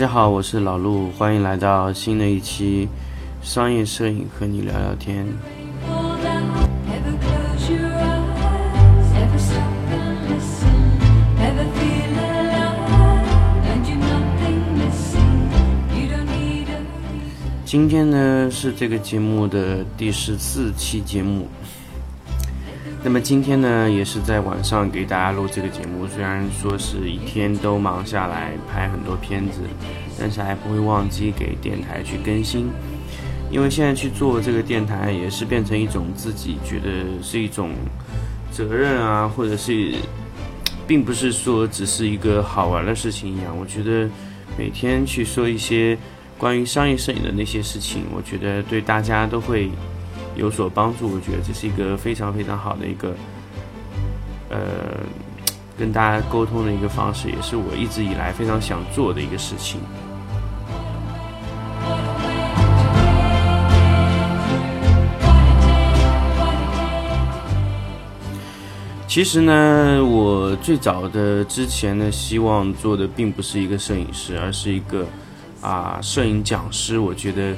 大家好，我是老陆，欢迎来到新的一期商业摄影，和你聊聊天。今天呢是这个节目的第十四期节目。那么今天呢，也是在晚上给大家录这个节目。虽然说是一天都忙下来拍很多片子，但是还不会忘记给电台去更新。因为现在去做这个电台，也是变成一种自己觉得是一种责任啊，或者是并不是说只是一个好玩的事情一样。我觉得每天去说一些关于商业摄影的那些事情，我觉得对大家都会。有所帮助，我觉得这是一个非常非常好的一个，呃，跟大家沟通的一个方式，也是我一直以来非常想做的一个事情。其实呢，我最早的之前呢，希望做的并不是一个摄影师，而是一个啊摄影讲师。我觉得。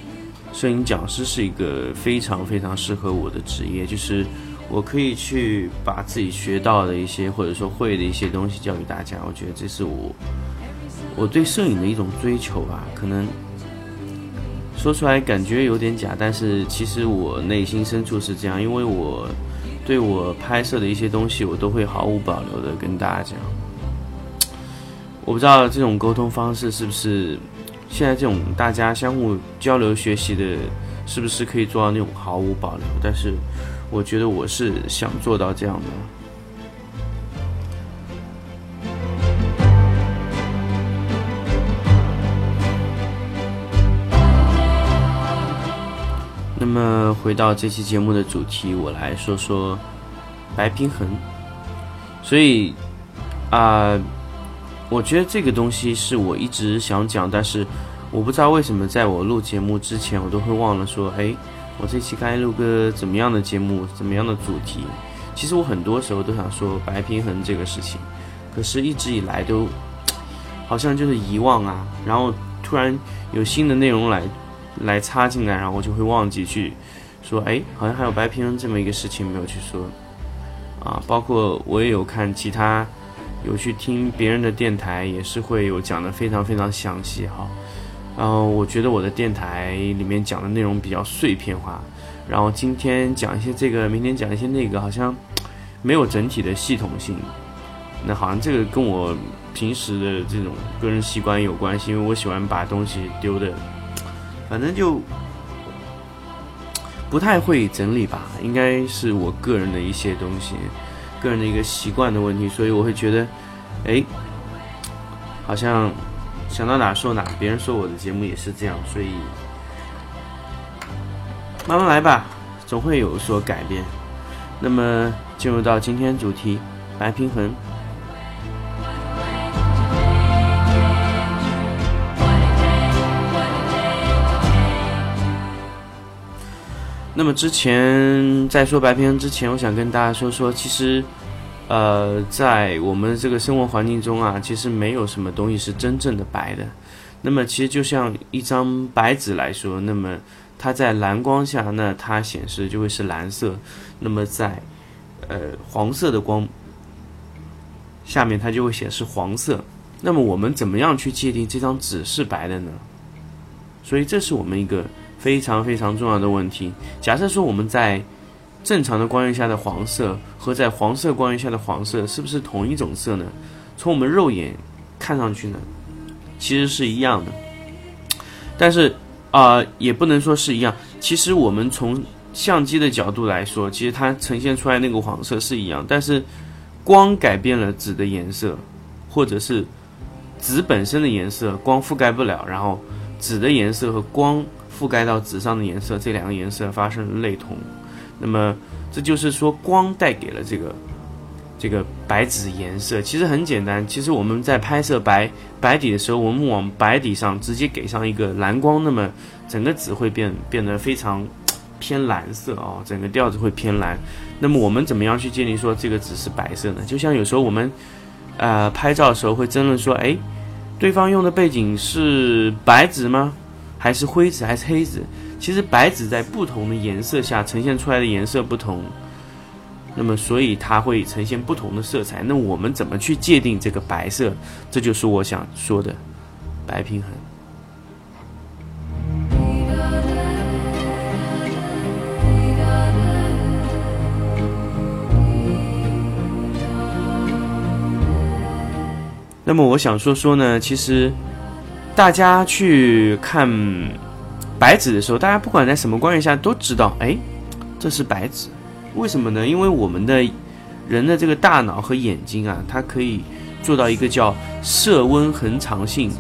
摄影讲师是一个非常非常适合我的职业，就是我可以去把自己学到的一些或者说会的一些东西教给大家。我觉得这是我我对摄影的一种追求吧。可能说出来感觉有点假，但是其实我内心深处是这样，因为我对我拍摄的一些东西，我都会毫无保留的跟大家讲。我不知道这种沟通方式是不是。现在这种大家相互交流学习的，是不是可以做到那种毫无保留？但是，我觉得我是想做到这样的。那么，回到这期节目的主题，我来说说白平衡。所以，啊。我觉得这个东西是我一直想讲，但是我不知道为什么在我录节目之前，我都会忘了说，哎，我这期该录个怎么样的节目，怎么样的主题？其实我很多时候都想说白平衡这个事情，可是一直以来都好像就是遗忘啊，然后突然有新的内容来来插进来，然后我就会忘记去说，哎，好像还有白平衡这么一个事情没有去说啊，包括我也有看其他。有去听别人的电台，也是会有讲的非常非常详细哈。然后我觉得我的电台里面讲的内容比较碎片化，然后今天讲一些这个，明天讲一些那个，好像没有整体的系统性。那好像这个跟我平时的这种个人习惯有关系，因为我喜欢把东西丢的，反正就不太会整理吧，应该是我个人的一些东西。个人的一个习惯的问题，所以我会觉得，哎，好像想到哪说哪。别人说我的节目也是这样，所以慢慢来吧，总会有所改变。那么进入到今天主题，白平衡。那么之前在说白平衡之前，我想跟大家说说，其实，呃，在我们这个生活环境中啊，其实没有什么东西是真正的白的。那么其实就像一张白纸来说，那么它在蓝光下，那它显示就会是蓝色；那么在呃黄色的光下面，它就会显示黄色。那么我们怎么样去界定这张纸是白的呢？所以这是我们一个。非常非常重要的问题。假设说我们在正常的光源下的黄色和在黄色光源下的黄色是不是同一种色呢？从我们肉眼看上去呢，其实是一样的。但是啊，也不能说是一样。其实我们从相机的角度来说，其实它呈现出来那个黄色是一样。但是光改变了纸的颜色，或者是纸本身的颜色，光覆盖不了。然后纸的颜色和光。覆盖到纸上的颜色，这两个颜色发生了类同，那么这就是说光带给了这个这个白纸颜色。其实很简单，其实我们在拍摄白白底的时候，我们往白底上直接给上一个蓝光，那么整个纸会变变得非常偏蓝色啊，整个调子会偏蓝。那么我们怎么样去界定说这个纸是白色呢？就像有时候我们呃拍照的时候会争论说，哎。对方用的背景是白纸吗？还是灰纸？还是黑纸？其实白纸在不同的颜色下呈现出来的颜色不同，那么所以它会呈现不同的色彩。那我们怎么去界定这个白色？这就是我想说的白平衡。那么我想说说呢，其实大家去看。白纸的时候，大家不管在什么光源下都知道，哎，这是白纸。为什么呢？因为我们的人的这个大脑和眼睛啊，它可以做到一个叫色温恒常性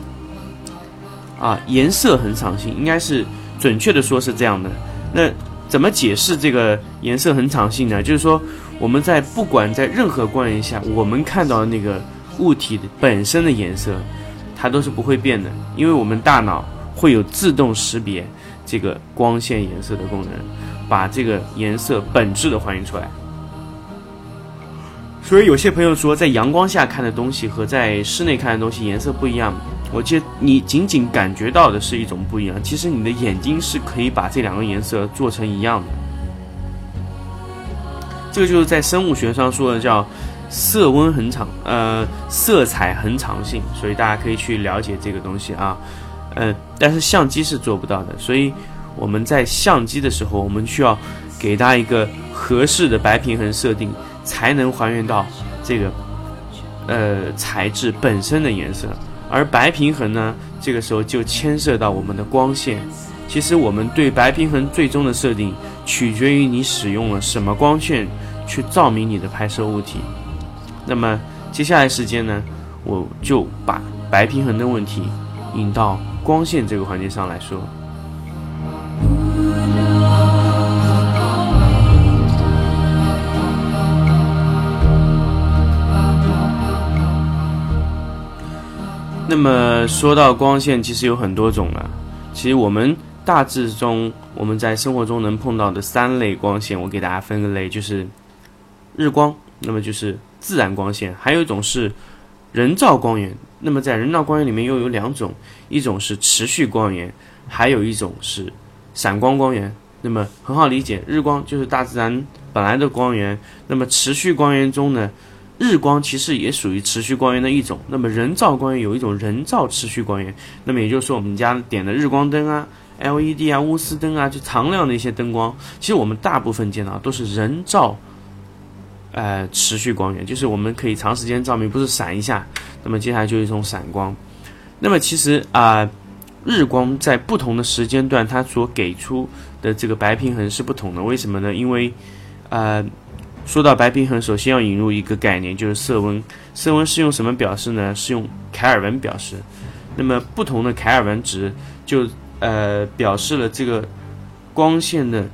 啊，颜色恒常性，应该是准确的说是这样的。那怎么解释这个颜色恒常性呢？就是说我们在不管在任何光源下，我们看到的那个物体本身的颜色，它都是不会变的，因为我们大脑。会有自动识别这个光线颜色的功能，把这个颜色本质的还原出来。所以有些朋友说，在阳光下看的东西和在室内看的东西颜色不一样。我觉得你仅仅感觉到的是一种不一样，其实你的眼睛是可以把这两个颜色做成一样的。这个就是在生物学上说的叫色温恒常，呃，色彩恒常性。所以大家可以去了解这个东西啊。嗯，但是相机是做不到的，所以我们在相机的时候，我们需要给它一个合适的白平衡设定，才能还原到这个呃材质本身的颜色。而白平衡呢，这个时候就牵涉到我们的光线。其实我们对白平衡最终的设定，取决于你使用了什么光线去照明你的拍摄物体。那么接下来时间呢，我就把白平衡的问题引到。光线这个环节上来说，那么说到光线，其实有很多种了。其实我们大致中，我们在生活中能碰到的三类光线，我给大家分个类，就是日光，那么就是自然光线，还有一种是人造光源。那么在人造光源里面又有两种，一种是持续光源，还有一种是闪光光源。那么很好理解，日光就是大自然本来的光源。那么持续光源中呢，日光其实也属于持续光源的一种。那么人造光源有一种人造持续光源。那么也就是说，我们家点的日光灯啊、LED 啊、钨丝灯啊，就常亮的一些灯光，其实我们大部分见到都是人造。呃，持续光源就是我们可以长时间照明，不是闪一下，那么接下来就是一种闪光。那么其实啊，日光在不同的时间段，它所给出的这个白平衡是不同的。为什么呢？因为呃，说到白平衡，首先要引入一个概念，就是色温。色温是用什么表示呢？是用凯尔文表示。那么不同的凯尔文值就呃表示了这个光线的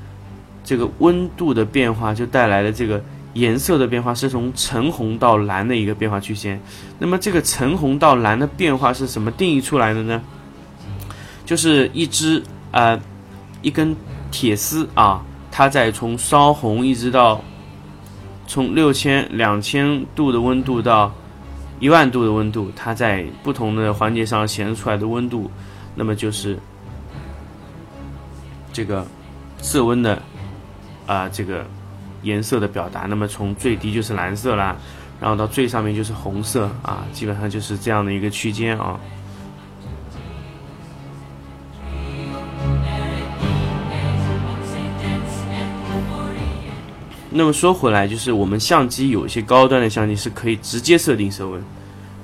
这个温度的变化，就带来了这个。颜色的变化是从橙红到蓝的一个变化曲线。那么这个橙红到蓝的变化是什么定义出来的呢？就是一支呃一根铁丝啊，它在从烧红一直到从六千两千度的温度到一万度的温度，它在不同的环节上显示出来的温度，那么就是这个色温的啊这个。颜色的表达，那么从最低就是蓝色啦，然后到最上面就是红色啊，基本上就是这样的一个区间啊。那么说回来，就是我们相机有一些高端的相机是可以直接设定色温，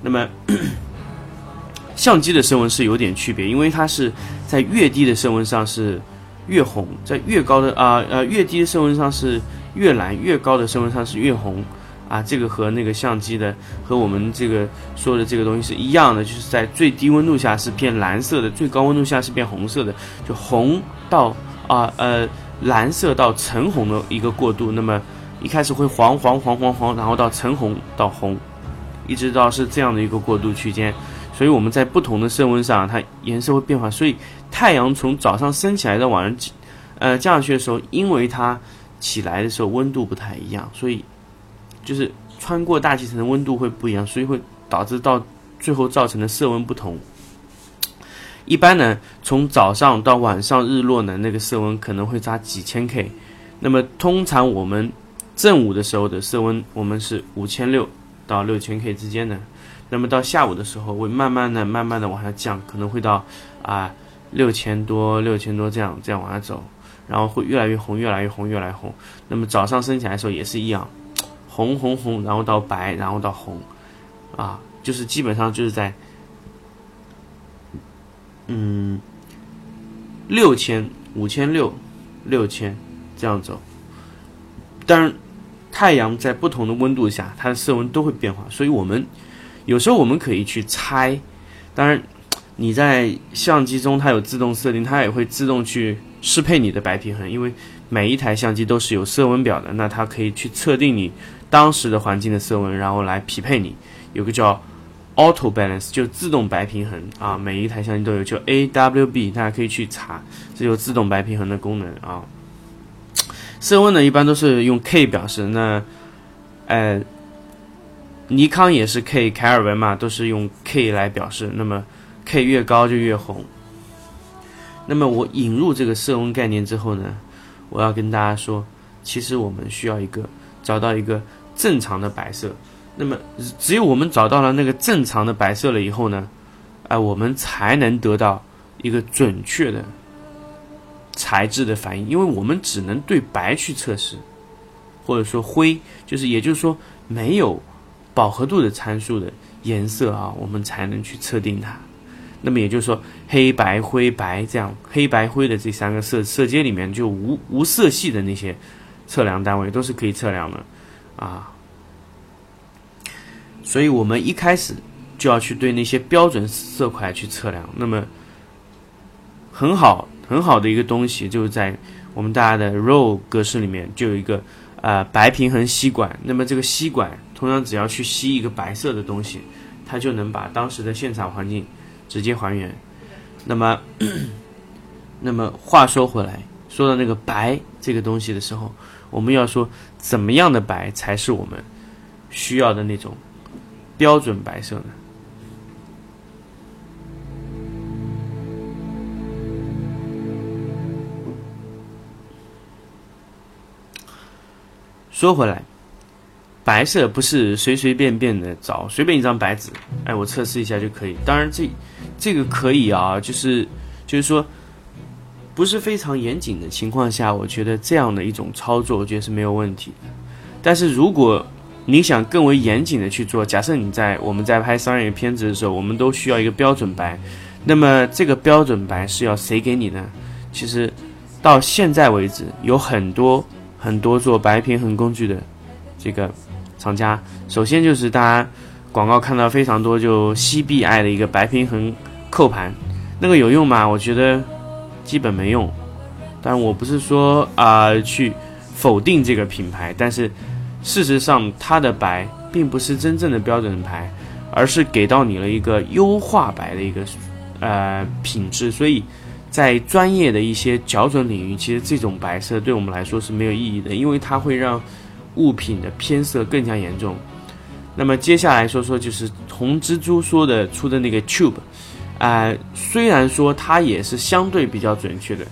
那么 相机的色温是有点区别，因为它是在越低的色温上是越红，在越高的啊呃越低的色温上是。越蓝越高的色温上是越红，啊，这个和那个相机的和我们这个说的这个东西是一样的，就是在最低温度下是变蓝色的，最高温度下是变红色的，就红到啊呃蓝色到橙红的一个过渡。那么一开始会黄黄黄黄黄，然后到橙红到红，一直到是这样的一个过渡区间。所以我们在不同的色温上，它颜色会变化。所以太阳从早上升起来到晚上呃降下去的时候，因为它。起来的时候温度不太一样，所以就是穿过大气层的温度会不一样，所以会导致到最后造成的色温不同。一般呢，从早上到晚上日落呢，那个色温可能会差几千 K。那么通常我们正午的时候的色温，我们是五千六到六千 K 之间的。那么到下午的时候，会慢慢的、慢慢的往下降，可能会到啊六千多、六千多这样这样往下走，然后会越来越红、越来越红、越来越红。那么早上升起来的时候也是一样，红红红，然后到白，然后到红，啊，就是基本上就是在。嗯，六千、五千六、六千这样走。当然，太阳在不同的温度下，它的色温都会变化，所以我们有时候我们可以去猜。当然，你在相机中它有自动设定，它也会自动去适配你的白平衡，因为每一台相机都是有色温表的，那它可以去测定你当时的环境的色温，然后来匹配你。有个叫。Auto Balance 就自动白平衡啊，每一台相机都有，就 AWB，大家可以去查，这有自动白平衡的功能啊。色温呢，一般都是用 K 表示，那呃，尼康也是 K，凯尔文嘛，都是用 K 来表示，那么 K 越高就越红。那么我引入这个色温概念之后呢，我要跟大家说，其实我们需要一个找到一个正常的白色。那么，只有我们找到了那个正常的白色了以后呢，哎，我们才能得到一个准确的材质的反应，因为我们只能对白去测试，或者说灰，就是也就是说没有饱和度的参数的颜色啊，我们才能去测定它。那么也就是说，黑白灰白这样黑白灰的这三个色色阶里面，就无无色系的那些测量单位都是可以测量的啊。所以我们一开始就要去对那些标准色块去测量。那么很好很好的一个东西，就是在我们大家的 RAW 格式里面就有一个呃白平衡吸管。那么这个吸管通常只要去吸一个白色的东西，它就能把当时的现场环境直接还原。那么 那么话说回来，说到那个白这个东西的时候，我们要说怎么样的白才是我们需要的那种。标准白色呢？说回来，白色不是随随便便的找，随便一张白纸，哎，我测试一下就可以。当然，这这个可以啊，就是就是说，不是非常严谨的情况下，我觉得这样的一种操作，我觉得是没有问题。但是如果你想更为严谨的去做，假设你在我们在拍商业片子的时候，我们都需要一个标准白，那么这个标准白是要谁给你呢？其实到现在为止，有很多很多做白平衡工具的这个厂家，首先就是大家广告看到非常多，就 CBI 的一个白平衡扣盘，那个有用吗？我觉得基本没用。但我不是说啊去否定这个品牌，但是。事实上，它的白并不是真正的标准白，而是给到你了一个优化白的一个呃品质。所以，在专业的一些校准领域，其实这种白色对我们来说是没有意义的，因为它会让物品的偏色更加严重。那么接下来说说就是红蜘蛛说的出的那个 Tube，啊，虽然说它也是相对比较准确的，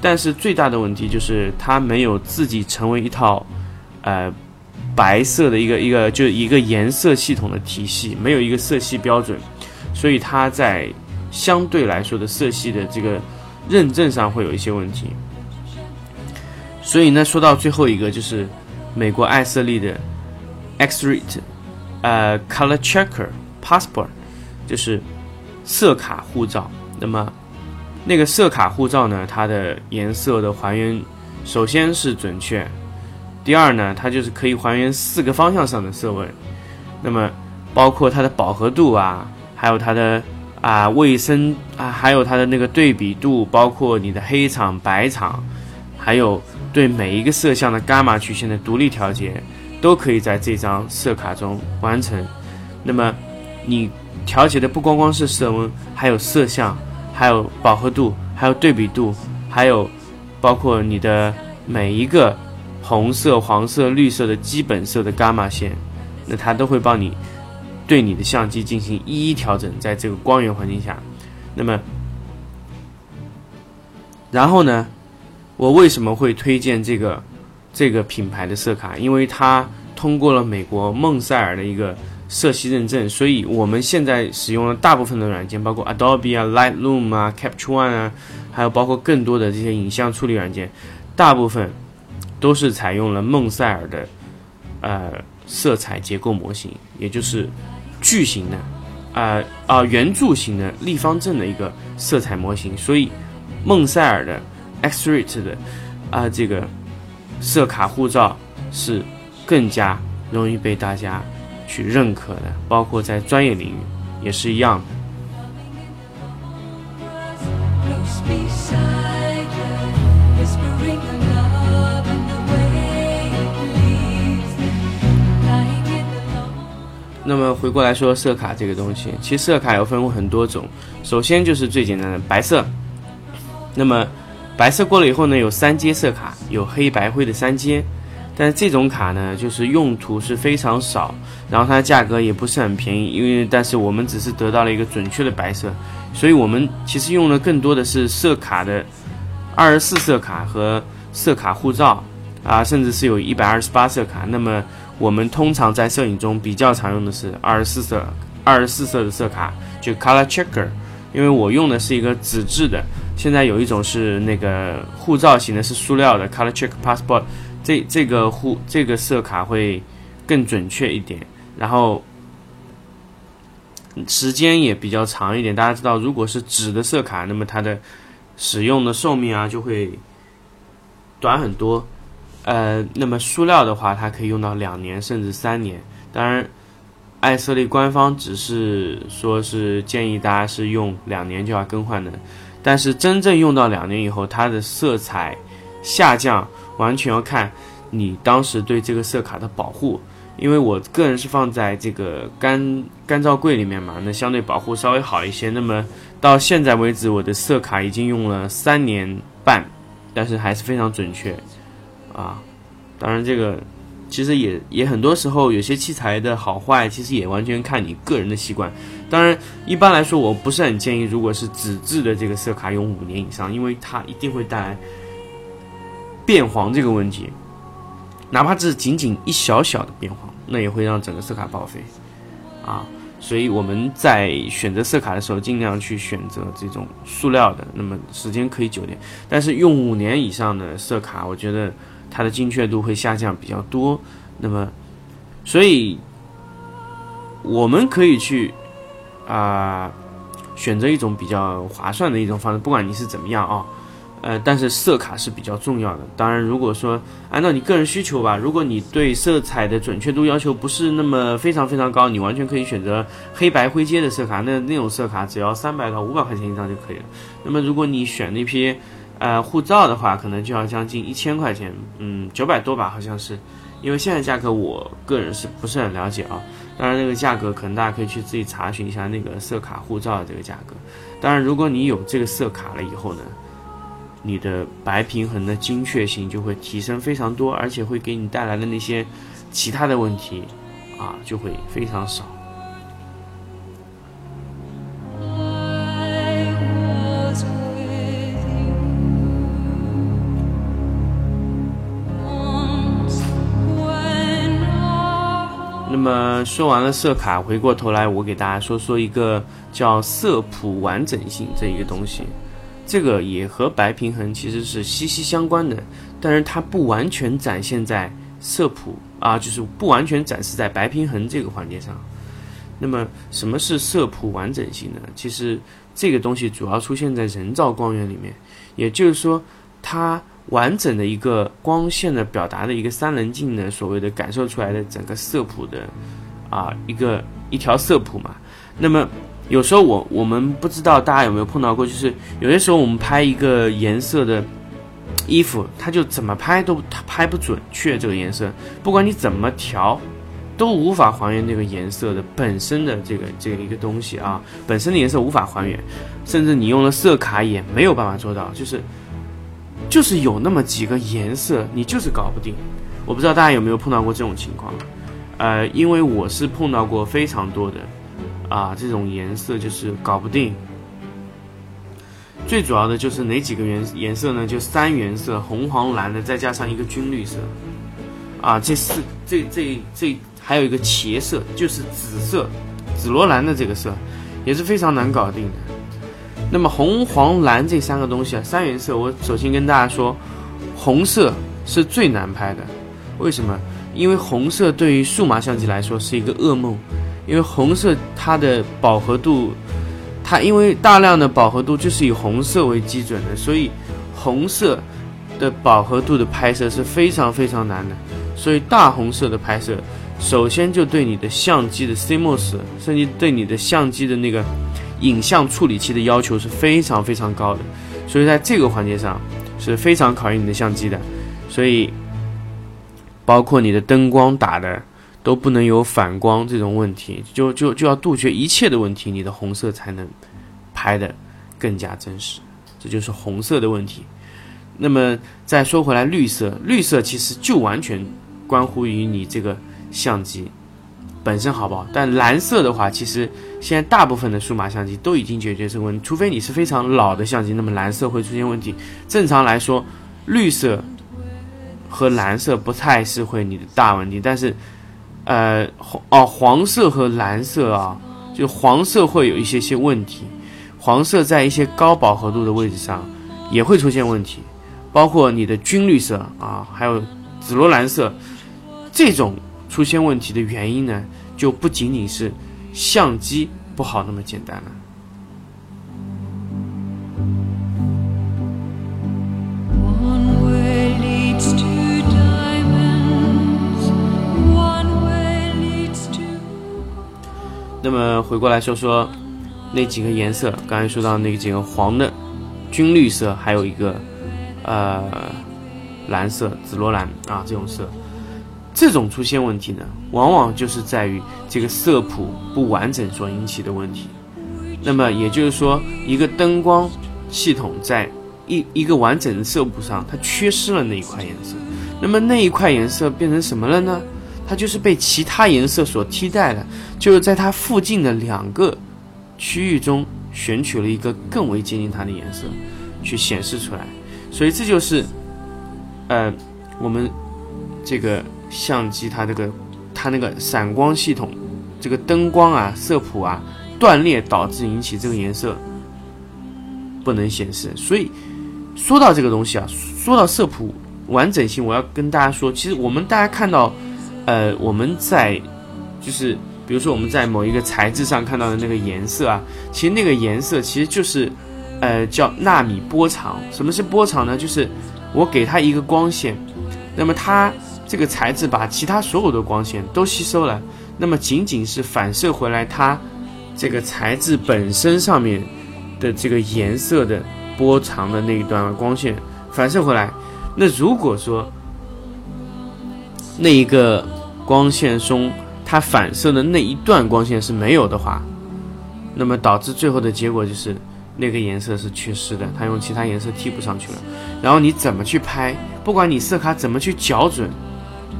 但是最大的问题就是它没有自己成为一套呃。白色的一个一个就一个颜色系统的体系，没有一个色系标准，所以它在相对来说的色系的这个认证上会有一些问题。所以呢，说到最后一个就是美国艾瑟利的 X-Rate，呃，Color Checker Passport，就是色卡护照。那么那个色卡护照呢，它的颜色的还原首先是准确。第二呢，它就是可以还原四个方向上的色温，那么包括它的饱和度啊，还有它的啊卫生啊，还有它的那个对比度，包括你的黑场、白场，还有对每一个色相的伽马曲线的独立调节，都可以在这张色卡中完成。那么你调节的不光光是色温，还有色相，还有饱和度，还有对比度，还有包括你的每一个。红色、黄色、绿色的基本色的伽马线，那它都会帮你对你的相机进行一一调整，在这个光源环境下，那么，然后呢，我为什么会推荐这个这个品牌的色卡？因为它通过了美国孟塞尔的一个色系认证，所以我们现在使用了大部分的软件，包括 Adobe 啊、Lightroom 啊、Capture One 啊，还有包括更多的这些影像处理软件，大部分都是采用了孟塞尔的呃色彩结构模型，也就是矩形的。啊啊，圆柱形的立方阵的一个色彩模型，所以孟塞尔的 X-Ray 的啊这个色卡护照是更加容易被大家去认可的，包括在专业领域也是一样的。那么回过来说色卡这个东西，其实色卡有分很多种。首先就是最简单的白色。那么白色过了以后呢，有三阶色卡，有黑白灰的三阶。但是这种卡呢，就是用途是非常少，然后它的价格也不是很便宜。因为但是我们只是得到了一个准确的白色，所以我们其实用的更多的是色卡的二十四色卡和色卡护照啊，甚至是有一百二十八色卡。那么我们通常在摄影中比较常用的是二十四色、二十四色的色卡，就 Color Checker。因为我用的是一个纸质的，现在有一种是那个护照型的，是塑料的 Color Check Passport。这这个护这个色卡会更准确一点，然后时间也比较长一点。大家知道，如果是纸的色卡，那么它的使用的寿命啊就会短很多。呃，那么塑料的话，它可以用到两年甚至三年。当然，艾色利官方只是说是建议大家是用两年就要更换的，但是真正用到两年以后，它的色彩下降完全要看你当时对这个色卡的保护。因为我个人是放在这个干干燥柜里面嘛，那相对保护稍微好一些。那么到现在为止，我的色卡已经用了三年半，但是还是非常准确。啊，当然这个其实也也很多时候有些器材的好坏，其实也完全看你个人的习惯。当然一般来说，我不是很建议，如果是纸质的这个色卡用五年以上，因为它一定会带来变黄这个问题。哪怕只是仅仅一小小的变黄，那也会让整个色卡报废。啊，所以我们在选择色卡的时候，尽量去选择这种塑料的，那么时间可以久点。但是用五年以上的色卡，我觉得。它的精确度会下降比较多，那么，所以我们可以去啊选择一种比较划算的一种方式，不管你是怎么样啊，呃，但是色卡是比较重要的。当然，如果说按照你个人需求吧，如果你对色彩的准确度要求不是那么非常非常高，你完全可以选择黑白灰阶的色卡，那那种色卡只要三百到五百块钱以上就可以了。那么，如果你选那批。呃，护照的话可能就要将近一千块钱，嗯，九百多吧，好像是，因为现在价格我个人是不是很了解啊？当然，那个价格可能大家可以去自己查询一下那个色卡护照的这个价格。当然，如果你有这个色卡了以后呢，你的白平衡的精确性就会提升非常多，而且会给你带来的那些其他的问题啊，就会非常少。那么说完了色卡，回过头来我给大家说说一个叫色谱完整性这一个东西，这个也和白平衡其实是息息相关的，但是它不完全展现在色谱啊，就是不完全展示在白平衡这个环节上。那么什么是色谱完整性呢？其实这个东西主要出现在人造光源里面，也就是说它。完整的一个光线的表达的一个三棱镜的所谓的感受出来的整个色谱的啊一个一条色谱嘛。那么有时候我我们不知道大家有没有碰到过，就是有些时候我们拍一个颜色的衣服，它就怎么拍都它拍不准确这个颜色，不管你怎么调，都无法还原这个颜色的本身的这个这个一个东西啊，本身的颜色无法还原，甚至你用了色卡也没有办法做到，就是。就是有那么几个颜色，你就是搞不定。我不知道大家有没有碰到过这种情况，呃，因为我是碰到过非常多的啊这种颜色就是搞不定。最主要的就是哪几个颜颜色呢？就三原色，红、黄、蓝的，再加上一个军绿色，啊，这四这这这还有一个茄色，就是紫色，紫罗兰的这个色，也是非常难搞定的。那么红、黄、蓝这三个东西啊，三原色，我首先跟大家说，红色是最难拍的，为什么？因为红色对于数码相机来说是一个噩梦，因为红色它的饱和度。它因为大量的饱和度就是以红色为基准的，所以红色的饱和度的拍摄是非常非常难的。所以大红色的拍摄，首先就对你的相机的 CMOS，甚至对你的相机的那个影像处理器的要求是非常非常高的。所以在这个环节上是非常考验你的相机的。所以包括你的灯光打的。都不能有反光这种问题，就就就要杜绝一切的问题，你的红色才能拍的更加真实，这就是红色的问题。那么再说回来，绿色，绿色其实就完全关乎于你这个相机本身好不好。但蓝色的话，其实现在大部分的数码相机都已经解决这个问题，除非你是非常老的相机，那么蓝色会出现问题。正常来说，绿色和蓝色不太是会你的大问题，但是。呃，黄哦，黄色和蓝色啊，就黄色会有一些些问题，黄色在一些高饱和度的位置上也会出现问题，包括你的军绿色啊，还有紫罗兰色，这种出现问题的原因呢，就不仅仅是相机不好那么简单了。那么回过来说说那几个颜色，刚才说到那几个黄的军绿色，还有一个呃蓝色紫罗兰啊这种色，这种出现问题呢，往往就是在于这个色谱不完整所引起的问题。那么也就是说，一个灯光系统在一一个完整的色谱上，它缺失了那一块颜色。那么那一块颜色变成什么了呢？它就是被其他颜色所替代了，就是在它附近的两个区域中选取了一个更为接近它的颜色，去显示出来。所以这就是，呃，我们这个相机它这个它那个闪光系统，这个灯光啊色谱啊断裂导致引起这个颜色不能显示。所以说到这个东西啊，说到色谱完整性，我要跟大家说，其实我们大家看到。呃，我们在就是比如说我们在某一个材质上看到的那个颜色啊，其实那个颜色其实就是呃叫纳米波长。什么是波长呢？就是我给它一个光线，那么它这个材质把其他所有的光线都吸收了，那么仅仅是反射回来它这个材质本身上面的这个颜色的波长的那一段光线反射回来。那如果说那一个光线中，它反射的那一段光线是没有的话，那么导致最后的结果就是那个颜色是缺失的，它用其他颜色替补上去了。然后你怎么去拍，不管你色卡怎么去校准，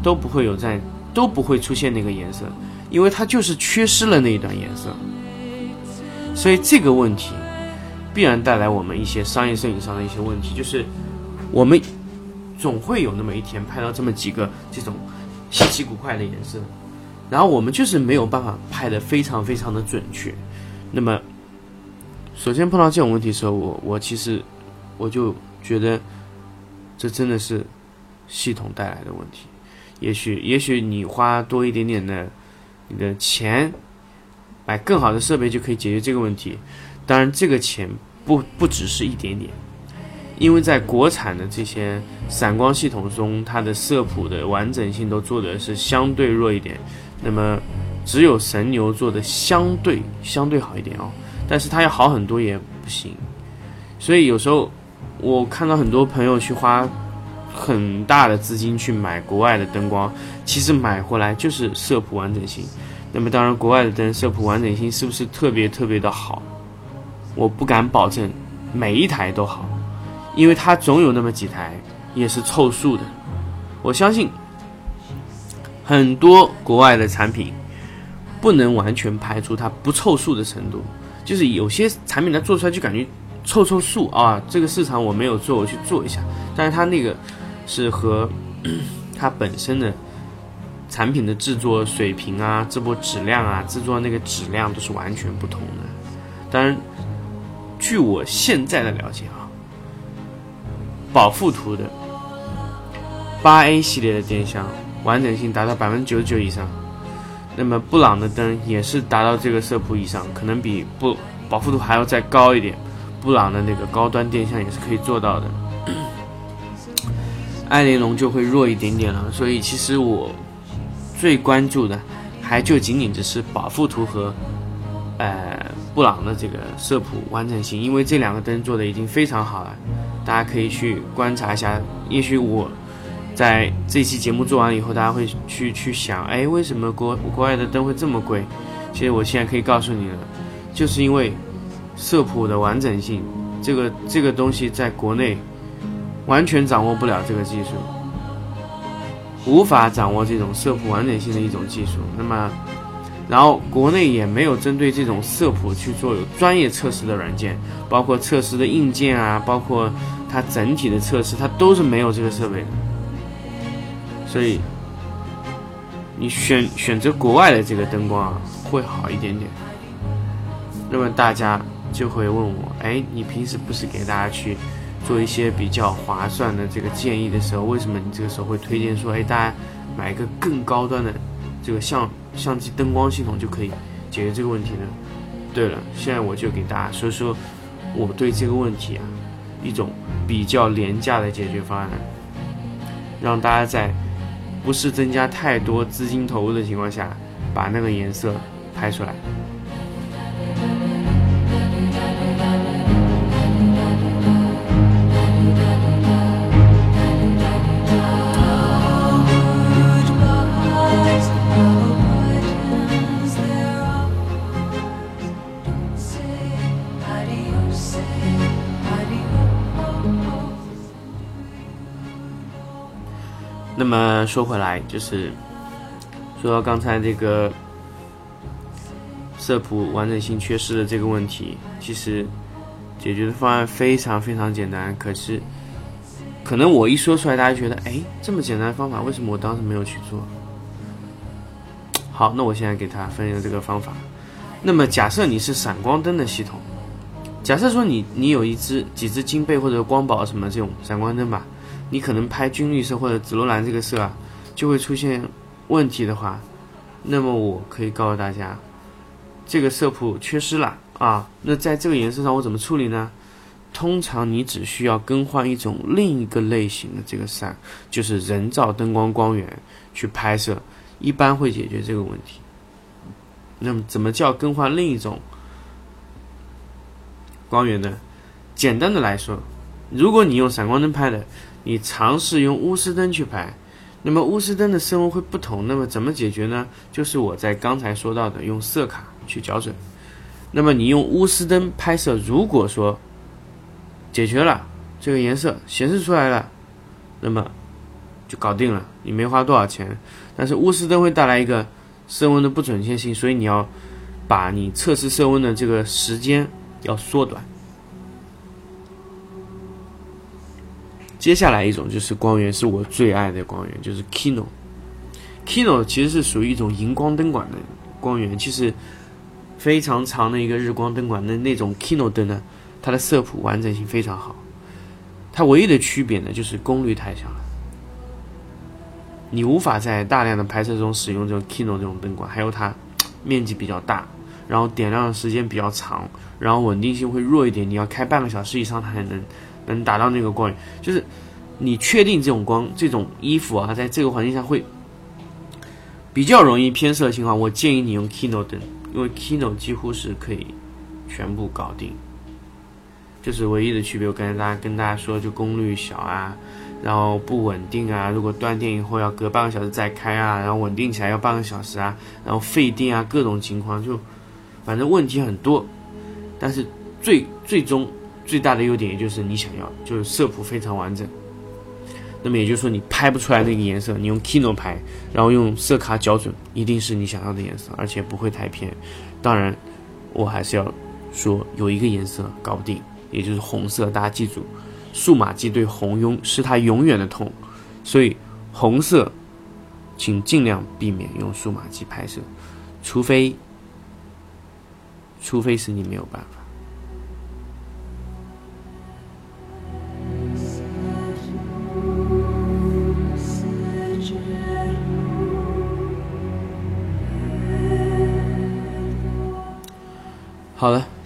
都不会有在，都不会出现那个颜色，因为它就是缺失了那一段颜色。所以这个问题必然带来我们一些商业摄影上的一些问题，就是我们。总会有那么一天拍到这么几个这种稀奇古怪的颜色，然后我们就是没有办法拍的非常非常的准确。那么，首先碰到这种问题的时候，我我其实我就觉得这真的是系统带来的问题。也许也许你花多一点点的你的钱买更好的设备就可以解决这个问题。当然，这个钱不不只是一点点。因为在国产的这些闪光系统中，它的色谱的完整性都做的是相对弱一点，那么只有神牛做的相对相对好一点哦，但是它要好很多也不行，所以有时候我看到很多朋友去花很大的资金去买国外的灯光，其实买回来就是色谱完整性，那么当然国外的灯色谱完整性是不是特别特别的好，我不敢保证每一台都好。因为它总有那么几台也是凑数的，我相信很多国外的产品不能完全排除它不凑数的程度，就是有些产品它做出来就感觉凑凑数啊，这个市场我没有做，我去做一下，但是它那个是和 它本身的产品的制作水平啊、制作质量啊、制作那个质量都是完全不同的。当然，据我现在的了解啊，宝富图的八 A 系列的电箱。完整性达到百分之九十九以上，那么布朗的灯也是达到这个色谱以上，可能比不保护度还要再高一点。布朗的那个高端电箱也是可以做到的，艾雷龙就会弱一点点了。所以其实我最关注的还就仅仅只是保护图和呃布朗的这个色谱完整性，因为这两个灯做的已经非常好了，大家可以去观察一下。也许我。在这期节目做完以后，大家会去去想，哎，为什么国国外的灯会这么贵？其实我现在可以告诉你了，就是因为色谱的完整性，这个这个东西在国内完全掌握不了这个技术，无法掌握这种色谱完整性的一种技术。那么，然后国内也没有针对这种色谱去做有专业测试的软件，包括测试的硬件啊，包括它整体的测试，它都是没有这个设备的。所以，你选选择国外的这个灯光啊，会好一点点。那么大家就会问我，哎，你平时不是给大家去做一些比较划算的这个建议的时候，为什么你这个时候会推荐说，哎，大家买一个更高端的这个相相机灯光系统就可以解决这个问题呢？对了，现在我就给大家说说我对这个问题啊一种比较廉价的解决方案，让大家在。不是增加太多资金投入的情况下，把那个颜色拍出来。么说回来，就是说到刚才这个色谱完整性缺失的这个问题，其实解决的方案非常非常简单。可是，可能我一说出来，大家觉得，哎，这么简单的方法，为什么我当时没有去做？好，那我现在给他分享这个方法。那么，假设你是闪光灯的系统，假设说你你有一支几支金贝或者光宝什么这种闪光灯吧。你可能拍军绿色或者紫罗兰这个色啊，就会出现问题的话，那么我可以告诉大家，这个色谱缺失了啊。那在这个颜色上我怎么处理呢？通常你只需要更换一种另一个类型的这个伞，就是人造灯光光源去拍摄，一般会解决这个问题。那么怎么叫更换另一种光源呢？简单的来说，如果你用闪光灯拍的。你尝试用钨丝灯去拍，那么钨丝灯的色温会不同。那么怎么解决呢？就是我在刚才说到的，用色卡去校准。那么你用钨丝灯拍摄，如果说解决了这个颜色显示出来了，那么就搞定了，你没花多少钱。但是钨丝灯会带来一个色温的不准确性，所以你要把你测试色温的这个时间要缩短。接下来一种就是光源，是我最爱的光源，就是 Kino。Kino 其实是属于一种荧光灯管的光源，其实非常长的一个日光灯管。那那种 Kino 灯呢，它的色谱完整性非常好。它唯一的区别呢，就是功率太小了，你无法在大量的拍摄中使用这种 Kino 这种灯管。还有它面积比较大，然后点亮的时间比较长，然后稳定性会弱一点，你要开半个小时以上，它才能。能达到那个光源，就是你确定这种光这种衣服啊，在这个环境下会比较容易偏色的情况，我建议你用 Kino 灯，因为 Kino 几乎是可以全部搞定，就是唯一的区别。我刚才大家跟大家说，就功率小啊，然后不稳定啊，如果断电以后要隔半个小时再开啊，然后稳定起来要半个小时啊，然后费电啊，各种情况就反正问题很多，但是最最终。最大的优点也就是你想要，就是色谱非常完整。那么也就是说你拍不出来那个颜色，你用 Kino 拍，然后用色卡校准，一定是你想要的颜色，而且不会太偏。当然，我还是要说有一个颜色搞不定，也就是红色。大家记住，数码机对红永是它永远的痛，所以红色，请尽量避免用数码机拍摄，除非，除非是你没有办法。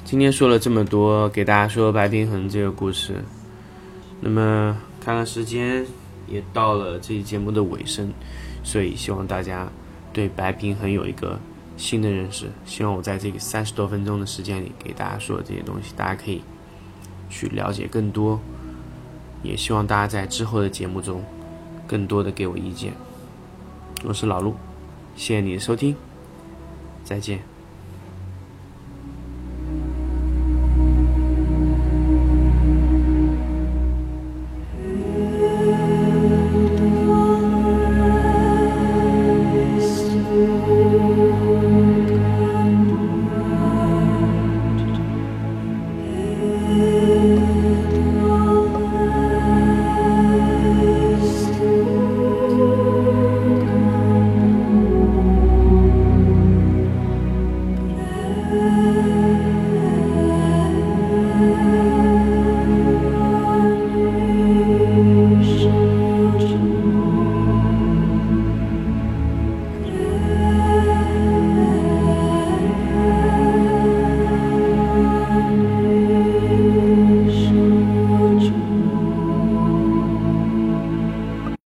今天说了这么多，给大家说白平衡这个故事。那么看看时间，也到了这期节目的尾声，所以希望大家对白平衡有一个新的认识。希望我在这个三十多分钟的时间里给大家说的这些东西，大家可以去了解更多。也希望大家在之后的节目中更多的给我意见。我是老陆，谢谢你的收听，再见。